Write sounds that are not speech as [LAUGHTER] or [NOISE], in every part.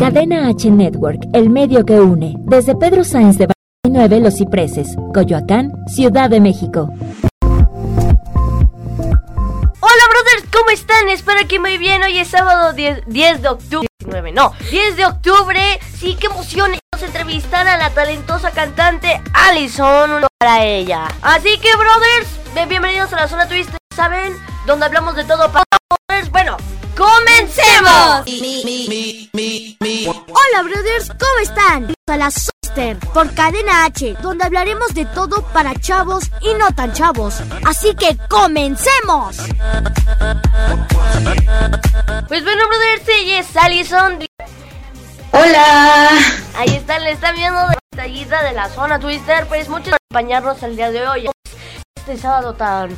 Cadena H Network, el medio que une. Desde Pedro Sáenz de 9 Los Cipreses, Coyoacán, Ciudad de México. Hola brothers, ¿cómo están? Espero que muy bien. Hoy es sábado 10, 10 de octubre. 19, no, 10 de octubre. Sí, qué emoción es entrevistar a la talentosa cantante Alison para ella. Así que brothers, bienvenidos a la zona twist, ¿saben? Donde hablamos de todo para. Bueno, ¡comencemos! Hola brothers, ¿cómo están? A la Sister por Cadena H, donde hablaremos de todo para chavos y no tan chavos. Así que comencemos. Pues bueno brothers, ella es Alison. Hola. Ahí están, le están viendo de tallita de la zona Twister. Pues muchos por acompañarnos el día de hoy. Este sábado tan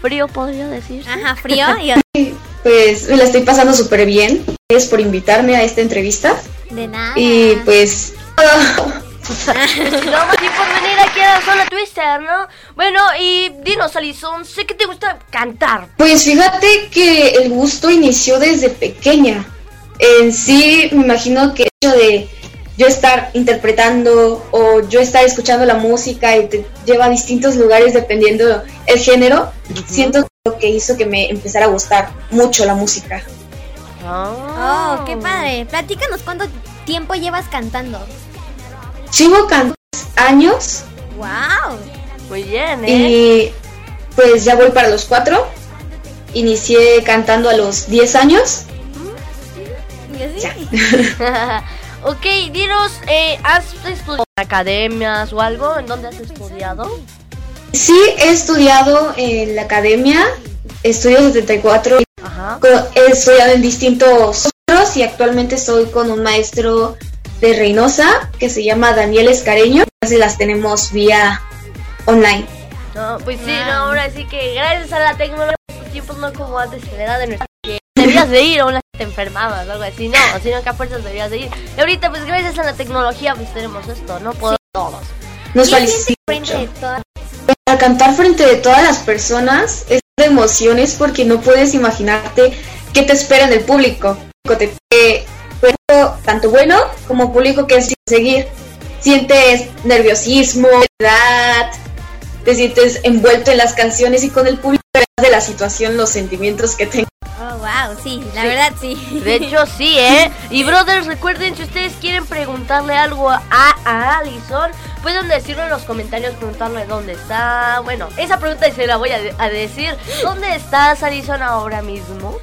frío, podría decir. Ajá, frío. Y... Pues me la estoy pasando súper bien. Gracias por invitarme a esta entrevista. De nada. Y pues... [LAUGHS] no, más por venir aquí a la zona Twister, ¿no? Bueno, y dinos, Alison, sé que te gusta cantar. Pues fíjate que el gusto inició desde pequeña. En sí, me imagino que el hecho de yo estar interpretando o yo estar escuchando la música y te lleva a distintos lugares dependiendo el género, siento que hizo que me empezara a gustar mucho la música. Oh, qué padre. Platícanos cuánto tiempo llevas cantando. Llevo cantando años. Wow. Muy bien, ¿eh? Y pues ya voy para los cuatro. Inicié cantando a los 10 años. ¿Y así? [LAUGHS] ok, dinos, eh, ¿has estudiado en academias o algo? ¿En dónde has estudiado? Sí, he estudiado en la academia, estudio 74. Ajá. He estudiado en distintos centros y actualmente estoy con un maestro de Reynosa que se llama Daniel Escareño. Entonces las tenemos vía online. No, pues sí, no, ahora sí que gracias a la tecnología, los tiempos no como antes, en la edad de nuestra debías de ir o una te enfermabas o algo así, no, sino que a fuerzas debías de ir. Y ahorita, pues gracias a la tecnología, pues tenemos esto, ¿no? Podemos todos. Nos ¿Quién cantar frente de todas las personas es de emociones porque no puedes imaginarte qué te espera en el público. Te, tanto bueno como público que es seguir. Sientes nerviosismo, edad, te sientes envuelto en las canciones y con el público de la situación, los sentimientos que tengo. Oh, wow, sí, la verdad sí. De hecho, sí, ¿eh? Y [LAUGHS] brothers, recuerden, si ustedes quieren preguntarle algo a, a Alison, pueden decirlo en los comentarios, preguntarle dónde está. Bueno, esa pregunta se la voy a, de- a decir. ¿Dónde estás, Alison, ahora mismo?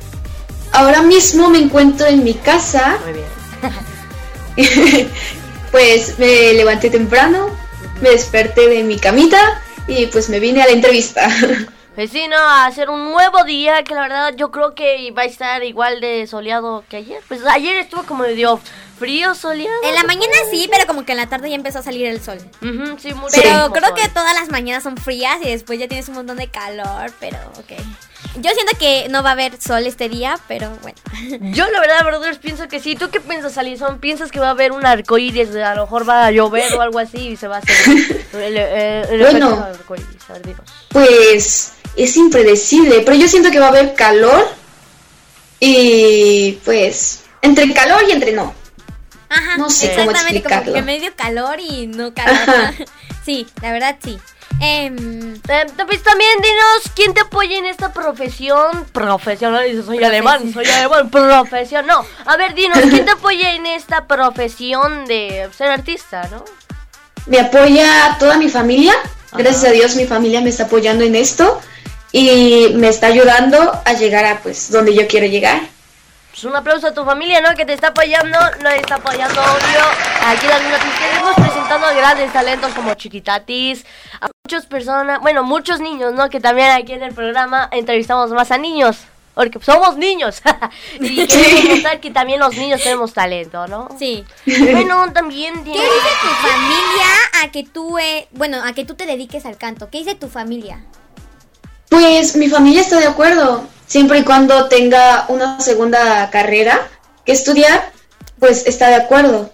Ahora mismo me encuentro en mi casa, Muy bien. [LAUGHS] pues me levanté temprano, me desperté de mi camita y pues me vine a la entrevista. [LAUGHS] Pues sí, no, a hacer un nuevo día que la verdad yo creo que va a estar igual de soleado que ayer. Pues ayer estuvo como medio frío, soleado. En la mañana sí, pero como que en la tarde ya empezó a salir el sol. Sí, muy Pero creo que todas las mañanas son frías y después ya tienes un montón de calor, pero ok. Yo siento que no va a haber sol este día, pero bueno. [LAUGHS] Yo la verdad, brothers, pienso que sí. ¿Tú qué piensas, Alison? ¿Piensas que va a haber un arcoíris? A lo mejor va a llover o algo así y se va a hacer el, el- el Bueno. efecto arcoíris. A ver, dinos. Pues es impredecible, pero yo siento que va a haber calor y pues entre calor y entre no. Ajá, No sé cómo exactamente, como explicarlo. que medio calor y no calor. Ajá. [LAUGHS] sí, la verdad sí. Em, Eh, pues también dinos quién te apoya en esta profesión. Profesional, dice, soy alemán, soy alemán, [LAUGHS] profesión. No, a ver, dinos, ¿quién te apoya en esta profesión de ser artista, no? Me apoya toda mi familia, gracias a Dios mi familia me está apoyando en esto y me está ayudando a llegar a pues donde yo quiero llegar. Pues un aplauso a tu familia, ¿no? Que te está apoyando, no está apoyando, obvio. Aquí en las noticias estamos presentando a grandes talentos como Chiquitatis, a muchas personas, bueno, muchos niños, ¿no? Que también aquí en el programa entrevistamos más a niños, porque somos niños. [LAUGHS] y queremos mostrar que también los niños tenemos talento, ¿no? sí. Bueno, también ¿Qué dice tu familia a que tú, eh, bueno, a que tú te dediques al canto? ¿Qué dice tu familia? Pues mi familia está de acuerdo, siempre y cuando tenga una segunda carrera que estudiar, pues está de acuerdo.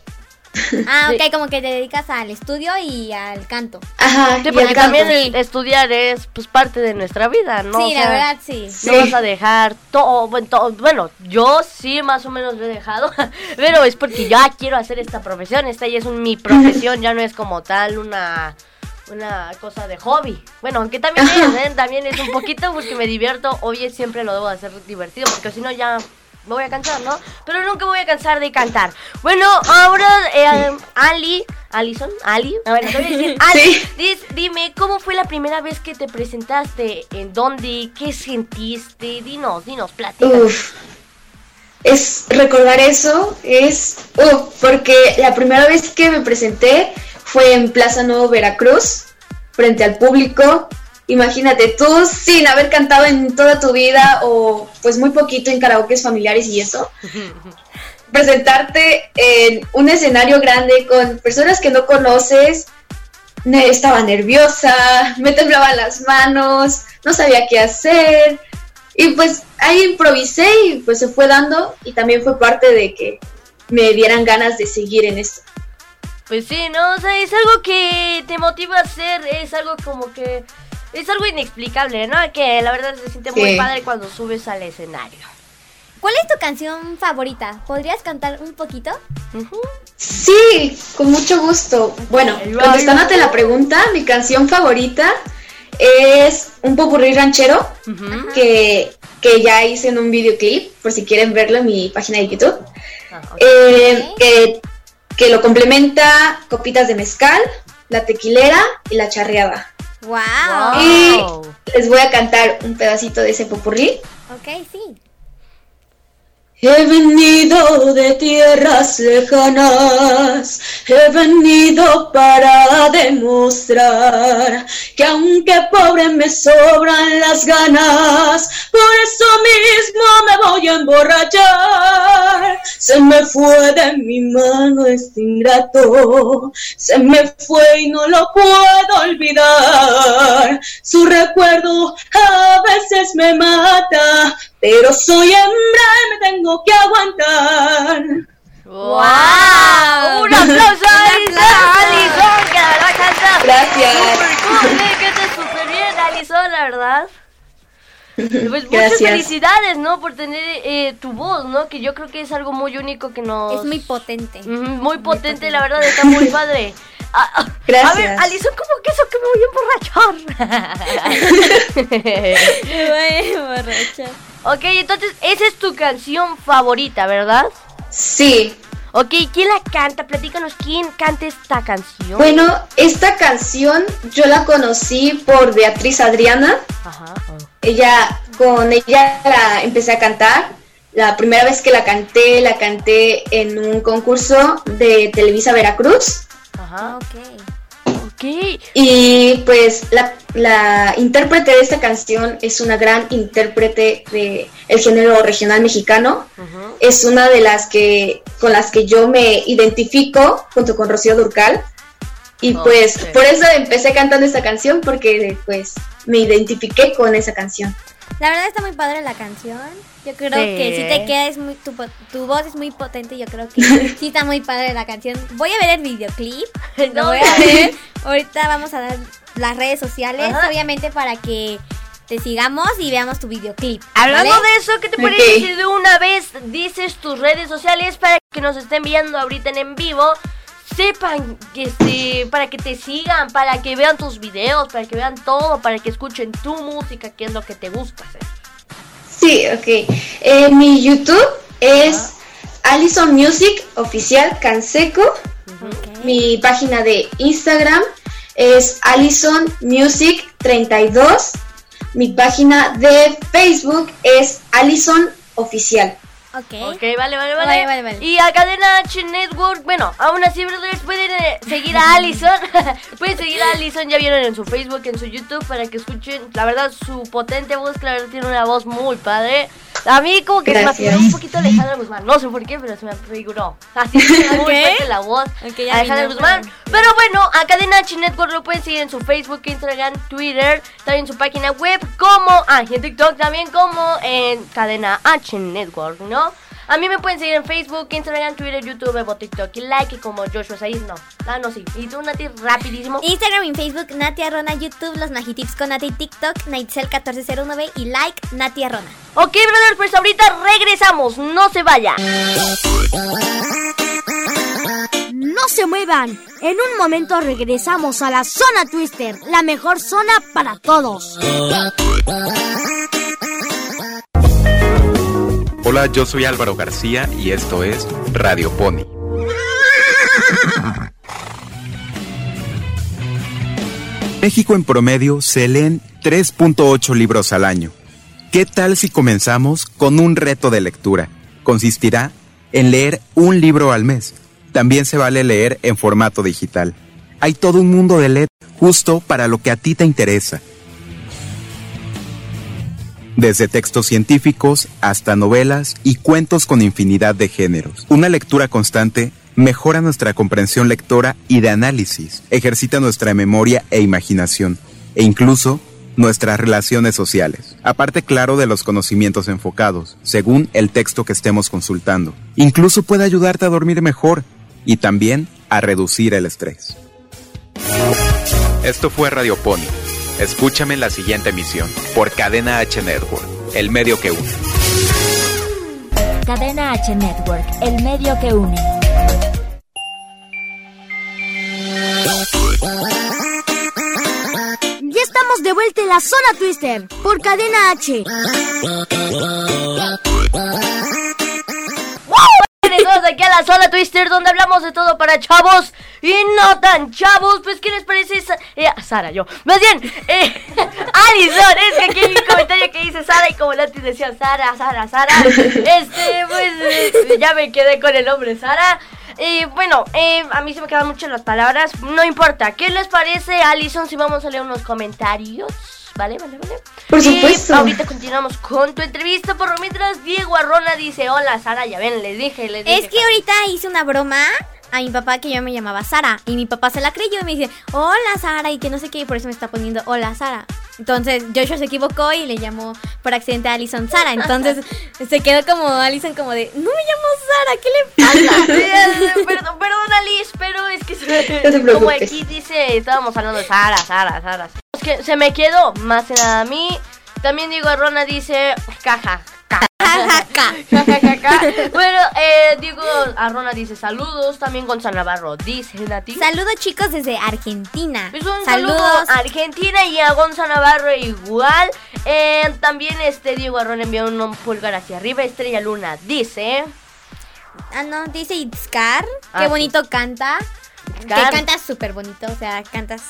Ah, [LAUGHS] Sí. ok, como que te dedicas al estudio y al canto. Ajá, Sí, porque también el estudiar es pues parte de nuestra vida, ¿no? O sí, la verdad, sí. Sí. No vas a dejar todo, bueno, todo- bueno, yo sí más o menos lo he dejado, [LAUGHS] pero es porque ya quiero hacer esta profesión, esta ya es un- mi profesión, ya no es como tal una una cosa de hobby. Bueno, aunque también es, ¿eh? [LAUGHS] también es un poquito porque me divierto, hoy siempre lo debo de hacer divertido, porque si no ya me voy a cansar, ¿no? Pero nunca voy a cansar de cantar. Bueno, ahora eh, Ali, Alison, Ali, a ver, te voy a decir, [LAUGHS] Ali, Sí. dis- dime, ¿cómo fue la primera vez que te presentaste? ¿En dónde? ¿Qué sentiste? Dinos, dinos, platícanos. Es recordar eso, es uf, porque la primera vez que me presenté fue en Plaza Nuevo Veracruz, frente al público. Imagínate, tú sin haber cantado en toda tu vida o pues muy poquito en karaokes familiares y eso, [LAUGHS] presentarte en un escenario grande con personas que no conoces, estaba nerviosa, me temblaban las manos, no sabía qué hacer. Y pues ahí improvisé y pues se fue dando y también fue parte de que me dieran ganas de seguir en esto. Pues sí, ¿no? O sea, es algo que te motiva a hacer, es algo como que... Es algo inexplicable, ¿no? Que la verdad se siente muy padre cuando subes al escenario. ¿Cuál es tu canción favorita? ¿Podrías cantar un poquito? Sí, con mucho gusto. Bueno, contestándote la pregunta, mi canción favorita es un popurrí ranchero que, que ya hice en un videoclip, por si quieren verlo en mi página de YouTube. Ah. Eh, que, que lo complementa copitas de mezcal, la tequilera y la charreada. ¡Wow! Y les voy a cantar un pedacito de ese popurrí. Ok, sí. He venido de tierras lejanas, he venido para demostrar que aunque pobre me sobran las ganas, por eso mismo me voy a emborrachar. Se me fue de mi mano este ingrato, se me fue y no lo puedo olvidar. Su recuerdo a veces me mata, pero soy hembra y me tengo que aguantar. ¡Wow! ¡Un aplauso a Alison! Que la verdad canta Gracias. súper cool, eh, canta súper bien, Alison, la verdad. Pues muchas Gracias. felicidades, ¿no? Por tener eh, tu voz, ¿no? Que yo creo que es algo muy único que nos... Es muy potente. Muy potente, la verdad, está muy padre. [LAUGHS] Ah, ah, A Gracias. ver, Alison, ¿cómo que eso que me voy a emborrachar? [LAUGHS] Me voy a emborrachar. Ok, entonces, esa es tu canción favorita, ¿verdad? Sí. Ok, ¿quién la canta? Platícanos, ¿quién canta esta canción? Bueno, esta canción yo la conocí por Beatriz Adriana. Ajá. Ella, con ella la empecé a cantar. La primera vez que la canté, la canté en un concurso de Televisa Veracruz. Ajá. Ok. Ok. Y pues la, la intérprete de esta canción es una gran intérprete de el género regional mexicano. Es una de las que con las que yo me identifico junto con Rocío Durcal. Y pues por eso empecé cantando esta canción porque pues me identifiqué con esa canción. La verdad está muy padre la canción. Yo creo Sí. que si te queda es muy tu, tu voz es muy potente. Yo creo que [LAUGHS] sí está muy padre la canción. Voy a ver el videoclip. [LAUGHS] No, Lo voy a ver. Ahorita vamos a dar las redes sociales, Ajá. obviamente para que te sigamos y veamos tu videoclip. Hablando ¿vale? de eso, ¿qué te parece Ok. si de una vez dices tus redes sociales para que nos estén viendo ahorita en en vivo? Sepan que este, para que te sigan, para que vean tus videos, para que vean todo, para que escuchen tu música, que es lo que te gusta hacer. Sí, ok. Eh, mi YouTube es Alison Music Oficial Canseco. Mi página de Instagram es Alison Music 32. Mi página de Facebook es Alison Oficial. Ok. Ok, vale, vale, vale. Vale, vale, vale. Y a Cadena H Network, bueno, aún así, brothers, pueden eh, seguir a [LAUGHS] Allison. [LAUGHS] pueden seguir a Allison, ya vieron en su Facebook, en su YouTube, para que escuchen, la verdad, su potente voz, verdad tiene una voz muy padre. A mí como que se me Gracias. figuró un poquito Alejandra Guzmán, no sé por qué, pero se me figuró. Así que muy Ok. fuerte la voz. Ok, ya Alejandra Guzmán. pero- Pero bueno, a Cadena H Network lo pueden seguir en su Facebook, Instagram, Twitter, también su página web, como, ah, y en TikTok también como en Cadena H Network, ¿no? A mí me pueden seguir en Facebook, Instagram, Twitter, YouTube, o TikTok. Y like como Joshua Said, no. Ah, no, sí. Y tú, Nati, rapidísimo. Instagram y Facebook, Nati Arrona, YouTube, los Magitips con Nati, TikTok, Naitzel1409 y like, Nati Arrona. Ok, brother, pues ahorita regresamos. No se vaya. No se muevan. En un momento regresamos a la zona Twister, la mejor zona para todos. Hola, yo soy Álvaro García y esto es Radio Pony. México en promedio se leen 3.8 libros al año. ¿Qué tal si comenzamos con un reto de lectura? Consistirá en leer un libro al mes. También se vale leer en formato digital. Hay todo un mundo de leer justo para lo que a ti te interesa. Desde textos científicos hasta novelas y cuentos con infinidad de géneros. Una lectura constante mejora nuestra comprensión lectora y de análisis, ejercita nuestra memoria e imaginación, e incluso nuestras relaciones sociales. Aparte, claro, de los conocimientos enfocados, según el texto que estemos consultando. Incluso puede ayudarte a dormir mejor y también a reducir el estrés. Esto fue Radio Pony. Escúchame en la siguiente emisión por Cadena H Network, el medio que une. Cadena H Network, el medio que une. Ya estamos de vuelta en la zona Twister por Cadena H. Aquí a la zona Twister donde hablamos de todo para chavos y no tan chavos. Pues, ¿qué les parece? Sa- eh, Sara, yo. Más bien, eh, [LAUGHS] Alison, es que aquí hay un comentario que dice Sara y como Lati decía Sara, Sara, Sara. Este, pues, eh, ya me quedé con el nombre Sara. Y bueno, eh, a mí se me quedan mucho las palabras. No importa. ¿Qué les parece, Alison, si vamos a leer unos comentarios? Vale, vale, vale. Por Y supuesto. ahorita continuamos con tu entrevista. Por lo mientras, Diego Arrona dice: Hola, Sara. Ya ven, les dije, les dije. Es que ahorita hice una broma a mi papá que yo me llamaba Sara y mi papá se la creyó y me dice, hola Sara y que no sé qué y por eso me está poniendo hola Sara. Entonces Joshua se equivocó y le llamó por accidente a Alison Sara. Entonces [LAUGHS] se quedó como Alison como de, no me llamo Sara, ¿qué le [LAUGHS] pasa? Perdón, perdón, Alice, pero es que se- [LAUGHS] No como aquí dice, estábamos hablando de Sara, Sara, Sara. Es que se me quedó más que nada a mí. También Diego Arrona dice, caja. Bueno, eh, Diego Arrona dice saludos. También Gonzalo Navarro dice. Saludos chicos desde Argentina. Pues un Saludos. saludo a Argentina y a Gonzalo Navarro igual. También este Diego Arrona envió un pulgar hacia arriba. Estrella Luna dice. Ah, no, dice Itzcar. Ah, Qué sí. bonito canta. Itzcar. Que cantas súper bonito, o sea, cantas.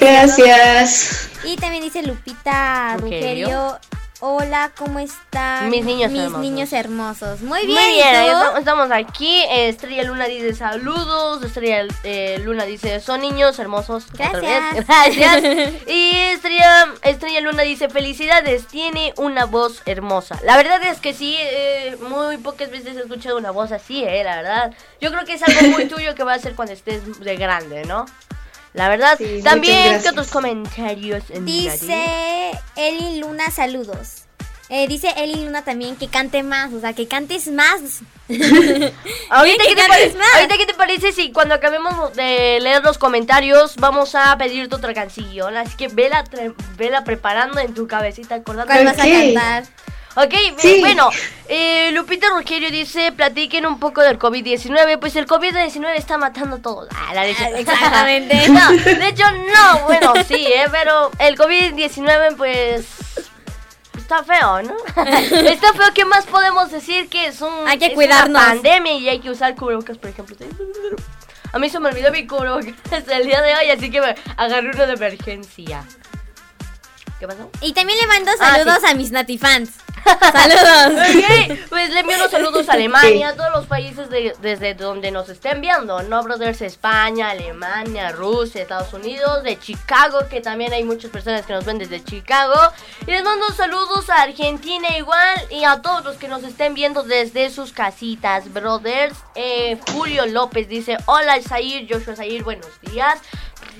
Gracias. Y también dice Lupita Rugerio. Hola, ¿cómo están? Mis niños Mis hermosos. niños hermosos. Muy bien, Muy ¿y bien, estamos- aquí. Estrella Luna dice saludos. Estrella eh, Luna dice son niños hermosos. Gracias. [LAUGHS] Gracias. [LAUGHS] Y Estrella, Estrella Luna dice felicidades. Tiene una voz hermosa. La verdad es que sí, eh, muy pocas veces he escuchado una voz así, eh, la verdad. Yo creo que es algo muy [LAUGHS] tuyo que va a hacer cuando estés de grande, ¿no? La verdad. Sí, También, ¿qué gracias. otros comentarios? en? Dice Eli Luna, saludos. Eh, dice Eli Luna también que cante más, o sea, que cantes más. [LAUGHS] Ahorita, [LAUGHS] que ¿qué te cantes parece, más. ahorita, ¿qué te parece si cuando acabemos de leer los comentarios vamos a pedirte otra canción? Así que vela, vela preparando en tu cabecita, acordando. ¿Cuál vas a cantar? Ok, eh, Sí. bueno, eh, Lupita Rogerio dice, platiquen un poco del COVID-19, pues el COVID-19 está matando a todos. Ah, la leche. Exactamente. [LAUGHS] no, de hecho no, bueno, sí, eh, pero el COVID-19 pues... Está feo, ¿no? [LAUGHS] Está feo, ¿qué más podemos decir que es un Hay que es cuidarnos. una pandemia y hay que usar cubrebocas, por ejemplo. A mí se me olvidó mi cubrebocas [LAUGHS] el día de hoy, así que me agarré uno de emergencia. ¿Qué pasó? Y también le mando Ah, saludos sí. a mis natifans. [LAUGHS] Saludos. Ok, pues le envío unos saludos a Alemania, a todos los países de- desde donde nos estén viendo, ¿no, brothers? España, Alemania, Rusia, Estados Unidos, de Chicago, que también hay muchas personas que nos ven desde Chicago. Y les mando saludos a Argentina igual y a todos los que nos estén viendo desde sus casitas, brothers. Eh, Julio López dice, hola Zair, Joshua Zair, buenos días.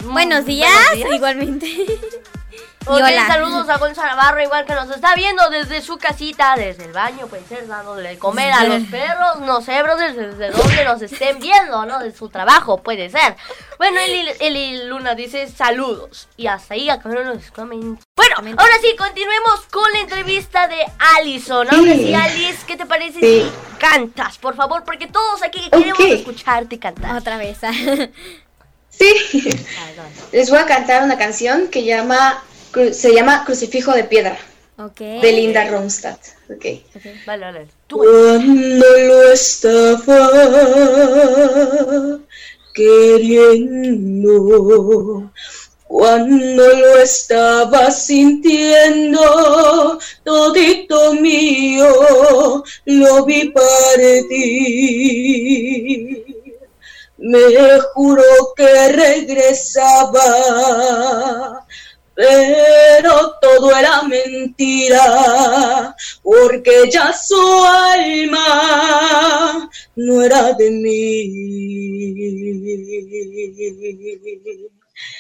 Mm, Buenos días, igualmente. [LAUGHS] Ok, hola. saludos a Gonzalo Navarro, igual que nos está viendo desde su casita, desde el baño, puede ser, dándole de comer a los perros, no sé, brothers, desde donde nos estén viendo, ¿no? De su trabajo, puede ser. Bueno, Eli, Eli Luna dice saludos. Y hasta ahí acabaron los comentarios. Bueno, ahora sí, continuemos con la entrevista de Alison. Ahora sí, Sí. Alice, ¿qué te parece Sí. si cantas, por favor? Porque todos aquí queremos escucharte cantar. Otra vez. [LAUGHS] Sí. Ah. Les voy a cantar una canción que llama, se llama Crucifijo de Piedra, ok. de Linda Ronstadt. Ok. Vale, vale. Tú. Cuando lo estaba queriendo, cuando lo estaba sintiendo, todito mío, lo vi partir. Me juró que regresaba, pero todo era mentira, porque ya su alma no era de mí.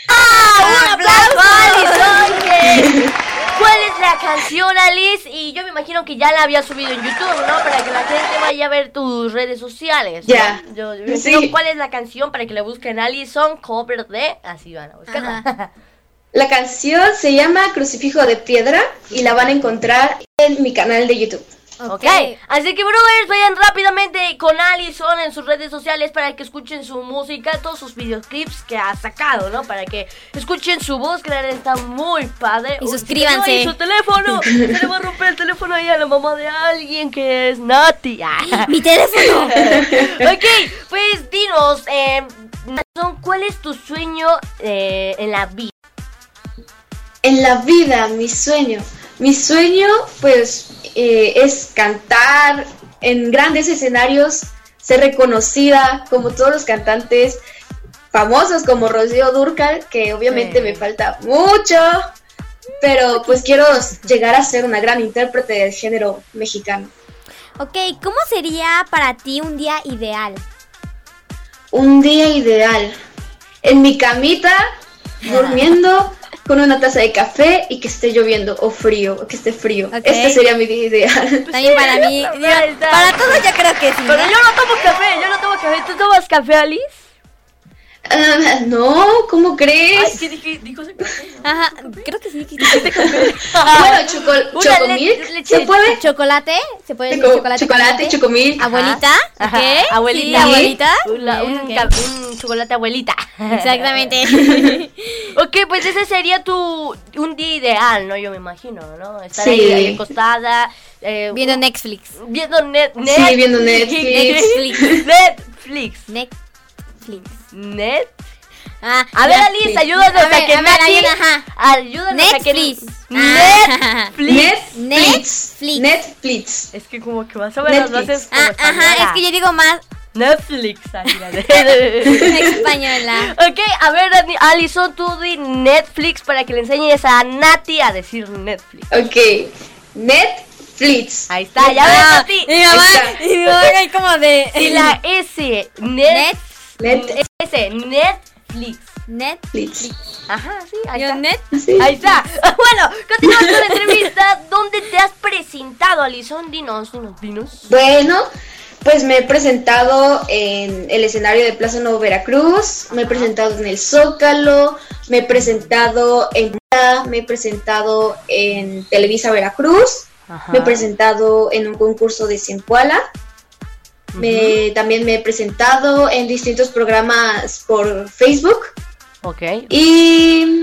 ¡Un aplauso a Alison! que- ¿Cuál es la canción, Alice? Y yo me imagino que ya la había subido en YouTube, ¿no? Para que la gente vaya a ver tus redes sociales. ¿no? Ya. Yo, yo me imagino Sí. cuál es la canción para que le busquen Alison, cover de... Así van a buscarla. [LAUGHS] La canción se llama Crucifijo de Piedra y la van a encontrar en mi canal de YouTube. ok, así que brothers, vayan rápidamente con Alison en sus redes sociales para que escuchen su música, todos sus videoclips que ha sacado, ¿no? Para que escuchen su voz, que la verdad está muy padre. Y Uy, suscríbanse. se ahí su teléfono, [LAUGHS] se le va a romper el teléfono ahí a la mamá de alguien que es Nati. [LAUGHS] Mi teléfono. [LAUGHS] ok, pues dinos, eh, ¿cuál es tu sueño eh, en la vida? En la vida, mi sueño. Mi sueño, pues, eh, es cantar en grandes escenarios, ser reconocida como todos los cantantes famosos como Rocío Durcal, que obviamente Sí. me falta mucho, pero pues quiero llegar a ser una gran intérprete del género mexicano. ok, ¿cómo sería para ti un día ideal? Un día ideal. En mi camita, durmiendo, con una taza de café y que esté lloviendo o frío, o que esté frío. Ok. Este sería mi día ideal. También para mí. para todos yo creo que sí. Pero ¿no? yo no tomo café, yo no tomo café. ¿Tú tomas café, Alice? Ah, no, ¿cómo Ay, crees? ¿qué dije? Dijo. Ajá, creo que sí. que- bueno, chocomilk, le- ¿se puede? ¿Chocolate? ¿Se puede decir Choco- chocolate? chocolate, chocomilk. ¿Abuelita? Ajá, ¿ok? Abuelita. Sí, abuelita. Un, chocolate abuelita. Exactamente. [LAUGHS] ok, pues ese sería tu un día ideal, ¿no? Yo me imagino, ¿no? Estar Sí. ahí, ahí acostada. Eh, Viendo Netflix. viendo net, Sí, viendo Netflix. Netflix. Netflix. Netflix. Net. Ah, A ver. Alice, ayúdanos A a, ver, que a ver, ayuda. Ayúdanos a que Netflix. Ah. Netflix. Netflix. [LAUGHS] Netflix. Netflix. Es que como que más o menos lo Netflix. haces como Ah, ajá, es que yo digo más Netflix. [LAUGHS] española. ok, a ver, Alison, tú di Netflix para que le enseñes a Nati a decir Netflix. Ok. Netflix. Ahí está, ya ves, Ah, Nati. y mi mamá, Está. y mi mamá ahí como de... Y la S, Net, Net, S, Netflix. Netflix. Ajá, sí, ahí Yo, está. net. Sí. Ahí está. [LAUGHS] Bueno, continuamos con la entrevista. ¿Dónde te has presentado, Alison? Dinos, dinos, dinos. Bueno, pues me he presentado en el escenario de Plaza Nuevo Veracruz, me he presentado en el Zócalo, me he presentado en me he presentado en Televisa Veracruz, Ajá. me he presentado en un concurso de Ciencuala, me, también me he presentado en distintos programas por Facebook Ok. y,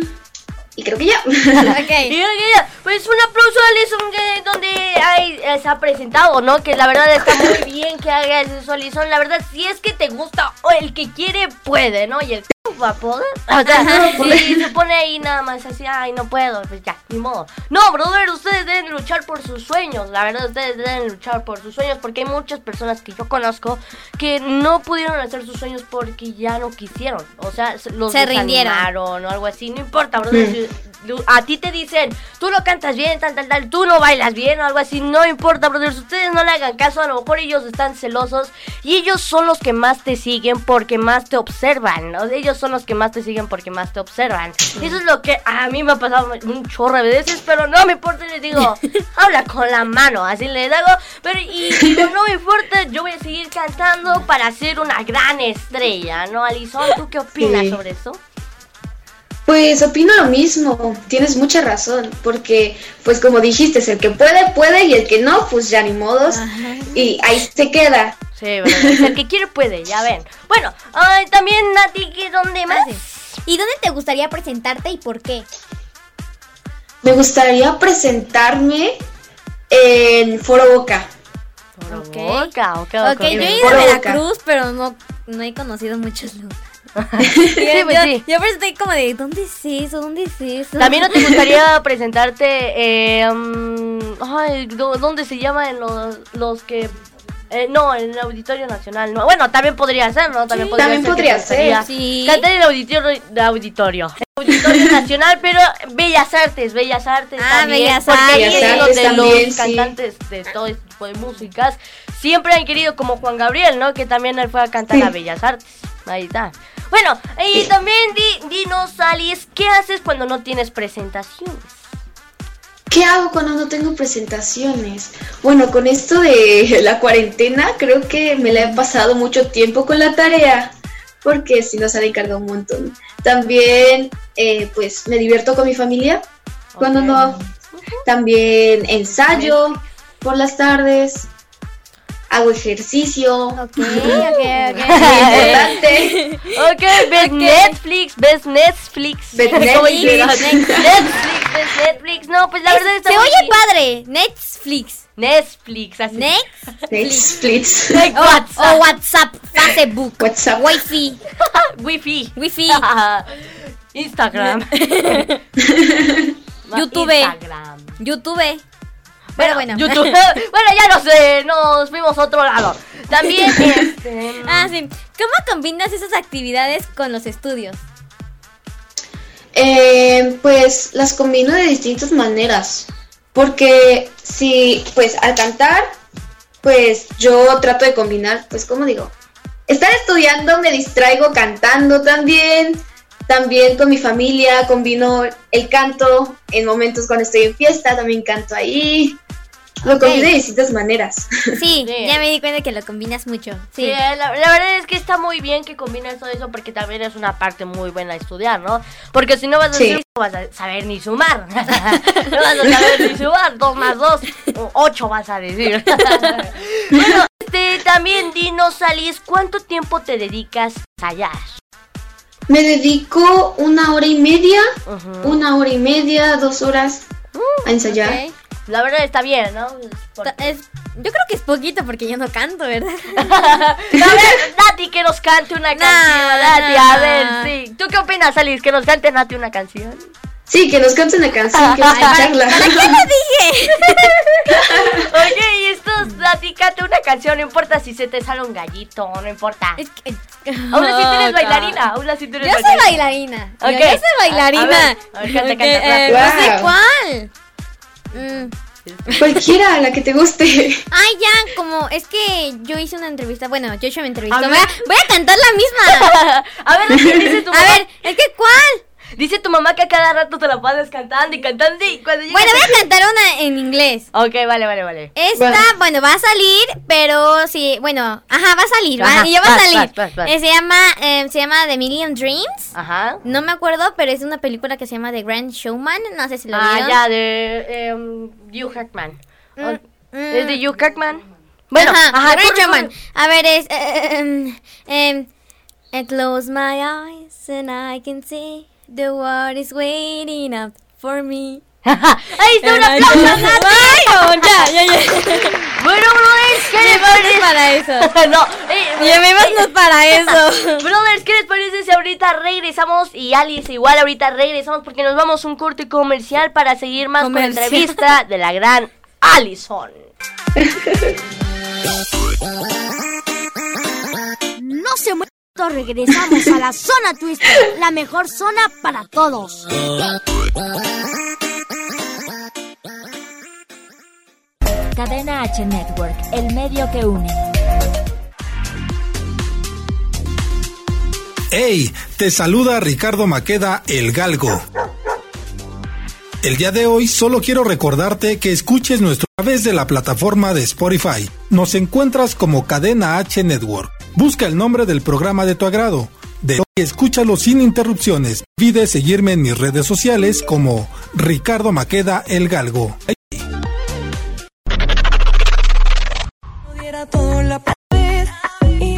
y creo que ya. [LAUGHS] Y Ok. creo que ya, pues un aplauso a Alison donde hay, eh, se ha presentado, ¿no? Que la verdad está muy [LAUGHS] bien que hagas eso, Alison. La verdad, si es que te gusta o el que quiere puede, ¿no? Y el va a poder. O sea, [LAUGHS] si se pone ahí nada más así, ay, no puedo, pues ya, ni modo. No, brother, ustedes deben luchar por sus sueños. La verdad, ustedes deben luchar por sus sueños porque hay muchas personas que yo conozco que no pudieron hacer sus sueños porque ya no quisieron. O sea, se- los Se rindieron. o algo así. No importa, brother. Mm. A ti te dicen, tú no cantas bien, tal, tal, tal, tú no bailas bien o algo así, no importa, brothers, ustedes no le hagan caso, a lo mejor ellos están celosos y ellos son los que más te siguen porque más te observan, ¿no? ellos son los que más te siguen porque más te observan. Eso es lo que a mí me ha pasado un chorro de veces, pero no me importa, les digo, [LAUGHS] habla con la mano, así les hago, pero y digo, no me importa, yo voy a seguir cantando para ser una gran estrella, ¿no, Alison? ¿Tú qué opinas Sí. sobre eso? Pues opino lo mismo, tienes mucha razón, porque pues como dijiste, el que puede, puede y el que no, pues ya ni modos, y ahí se queda. Sí, bueno, el que quiere puede, ya ven. Bueno, ay, también Nati, ¿qué dónde más? ¿Y dónde te gustaría presentarte y por qué? Me gustaría presentarme en Foro Boca. Ok, Ok. ok, ok. Ok, yo he ido a Foro Boca. Veracruz, pero no, no he conocido muchos lugares. Sí, pues yo, sí. yo estoy como de, ¿dónde es eso? ¿Dónde es eso? ¿También no te [LAUGHS] gustaría presentarte, eh, mm, ay, ¿dó- ¿dónde se llaman los, los que... eh, no, en el Auditorio Nacional, no. Bueno, también podría ser, ¿no? También Sí. podría También ser. podría ser. Sí. Cantar en el Auditorio, de auditorio. El Auditorio [LAUGHS] Nacional, pero Bellas Artes, Bellas Artes Ah, también. Bellas porque ahí Artes. es donde Artes los también, sí. cantantes de todo este tipo de músicas siempre han querido, como Juan Gabriel, ¿no? Que también él fue a cantar Sí. a [LAUGHS] Bellas Artes. Ahí está. Bueno, y también di, dinos, Alice, ¿qué haces cuando no tienes presentaciones? ¿Qué hago cuando no tengo presentaciones? Bueno, con esto de [LAUGHS] la cuarentena, creo que me la he pasado mucho tiempo con la tarea, porque si nos ha encargado un montón. También, eh, pues, me divierto con mi familia cuando no. También ensayo por las tardes, hago ejercicio. [LAUGHS] Ok, ok, ok. Importante. Ok, ves Netflix, ves Netflix. Ves ¿Cómo Netflix. Netflix, ves Netflix. No, pues la verdad está Se muy oye bien. padre. Netflix. Netflix, así. Netflix. Like O, WhatsApp. o WhatsApp. Facebook. WhatsApp. Wi-Fi. [LAUGHS] Wi-Fi. Wi-Fi. [LAUGHS] Instagram. YouTube. Instagram. YouTube. Pero bueno. YouTube. [LAUGHS] bueno, ya no sé, nos fuimos a otro lado. También, [LAUGHS] este, Ah, sí. ¿Cómo combinas esas actividades con los estudios? Eh, pues las combino de distintas maneras. Porque si, pues al cantar, pues yo trato de combinar, pues como digo, estar estudiando me distraigo cantando también. También con mi familia combino el canto en momentos cuando estoy en fiesta, también canto ahí. Lo Ok. combino de distintas maneras. [LAUGHS] Sí, Sí. ya me di cuenta que lo combinas mucho. Sí, Sí. eh, la, la verdad es que está muy bien que combines todo eso porque también es una parte muy buena de estudiar, ¿no? Porque si no vas a, Sí. decir, no vas a saber ni sumar. [LAUGHS] no vas a saber ni [LAUGHS] sumar. Dos más dos, ocho vas a decir. bueno, este, también dinos, Alice, ¿cuánto tiempo te dedicas a ensayar? Me dedico una hora y media, una hora y media, dos horas a ensayar. Ok. La verdad está bien, ¿no? Porque- es- yo creo que es poquito porque yo no canto, ¿verdad? [LAUGHS] a ver, Nati, que nos cante una canción. Nati, a no. ver, sí. ¿Tú qué opinas, Alice? ¿Que nos cante Nati una canción? Sí, que nos cante una canción, quiero escucharla. [LAUGHS] ¿Para qué lo dije? [LAUGHS] Oye, y esto, Nati, canta una canción, no importa si se te sale un gallito, no importa. Es que- Aún así tú eres bailarina, aún así tú eres Yo soy bailarina. bailarina. Yo- Ok. Yo soy bailarina. A- a ver, a ver, canta, Ok, canta, eh, rápido. no sé Wow. cuál. Mm. Cualquiera, la que te guste. Ay, ya, como es que yo hice una entrevista. Bueno, Joshua me entrevistó. A Voy a, voy a cantar la misma. [LAUGHS] a ver, Nati, dice tu A ver, es que ¿cuál? Dice tu mamá que a cada rato te la pasas cantando y cantando y cuando llegas... Bueno, voy a [LAUGHS] cantar una en inglés. Ok, vale, vale, vale. Esta, Bueno. bueno, va a salir, pero sí, bueno, ajá, va a salir, va, Ajá, ya va a salir. vas, vas, vas. Eh, se llama, eh, se llama The Million Dreams. Ajá. No me acuerdo, pero es una película que se llama The Grand Showman. No sé si lo Ah, vieron. ya, de em, Hugh Jackman. Mm, mm. ¿Es de Hugh Jackman? Bueno, ajá, ajá, Grand Showman. A ver, es. eh, em, em, I close my eyes and I can see the world is waiting up for me. [LAUGHS] Ahí está un aplauso, Nati. Ya, ya, ya. [LAUGHS] Bueno, brothers, ¿qué les parece? para eso. [LAUGHS] no, eh, Llevémonos para eso. Brothers, ¿qué les parece si ahorita regresamos? Y Alice, igual ahorita regresamos porque nos vamos a un corte comercial para seguir más con la entrevista de la gran Allison. No se regresamos a la zona Twister, la mejor zona para todos. Cadena H Network, el medio que une. ¡Hey! Te saluda Ricardo Maqueda, el Galgo. El día de hoy solo quiero recordarte que escuches nuestro a través de la plataforma de Spotify. Nos encuentras como Cadena H Network. Busca el nombre del programa de tu agrado. De escúchalo sin interrupciones. Olvide seguirme en mis redes sociales como Ricardo Maqueda el Galgo.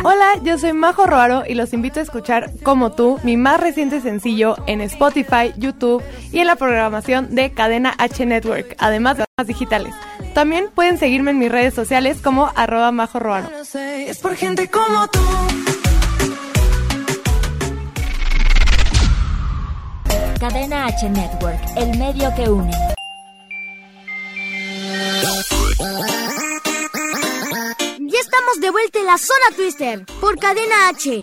Hola, yo soy Majo Roaro y los invito a escuchar Como tú, mi más reciente sencillo en Spotify, YouTube y en la programación de Cadena H Network, además de las digitales. También pueden seguirme en mis redes sociales como arroba Majo Roaro. Es por gente como tú. Cadena H Network, el medio que une. Estamos de vuelta en la zona Twister por Cadena H. [LAUGHS]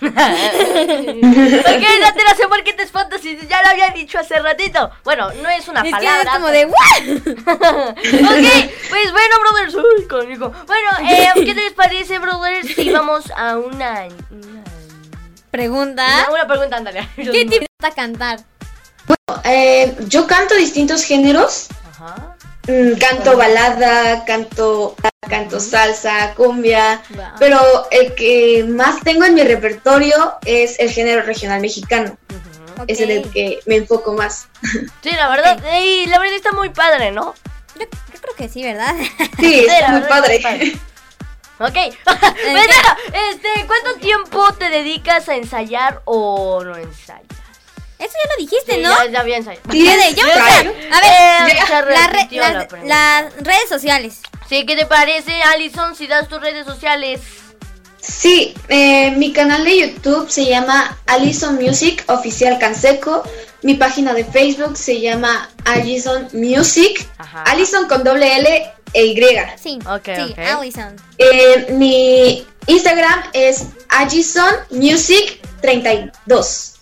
ok, ya te la sé por qué te espantas si ya lo había dicho hace ratito. Bueno, no es una Es que palabra. es como de [LAUGHS] ok, pues bueno, brothers. Uy, cómico. Bueno, eh, ¿qué les parece, brothers? Si vamos a una. Una, Pregunta. una- una pregunta, ándale. ¿Qué te gusta cantar? Eh, yo canto distintos géneros. Ajá. Mm, canto balada, canto, canto salsa, cumbia. Wow. Pero el que más tengo en mi repertorio es el género regional mexicano. Es en el que me enfoco más. Sí, la verdad, [LAUGHS] y la verdad está muy padre, ¿no? Yo, yo creo que sí, ¿verdad? Sí, [LAUGHS] está muy padre. está padre. Ok, [LAUGHS] este, ¿cuánto tiempo te dedicas a ensayar o no ensayas? Eso ya lo dijiste, Sí, ¿no? Ya, ya de- ya vamos a, ver, Eh, se la re- repitió la las, redes sociales. Sí, ¿qué te parece, Alison, si das tus redes sociales? Sí, eh, mi canal de YouTube se llama Alison Music Oficial Canseco. Mi página de Facebook se llama Alison Music. Ajá. Alison con doble L e Y. Sí, Ok, sí, ok. Allison. Eh, mi Instagram es Allison Music 32.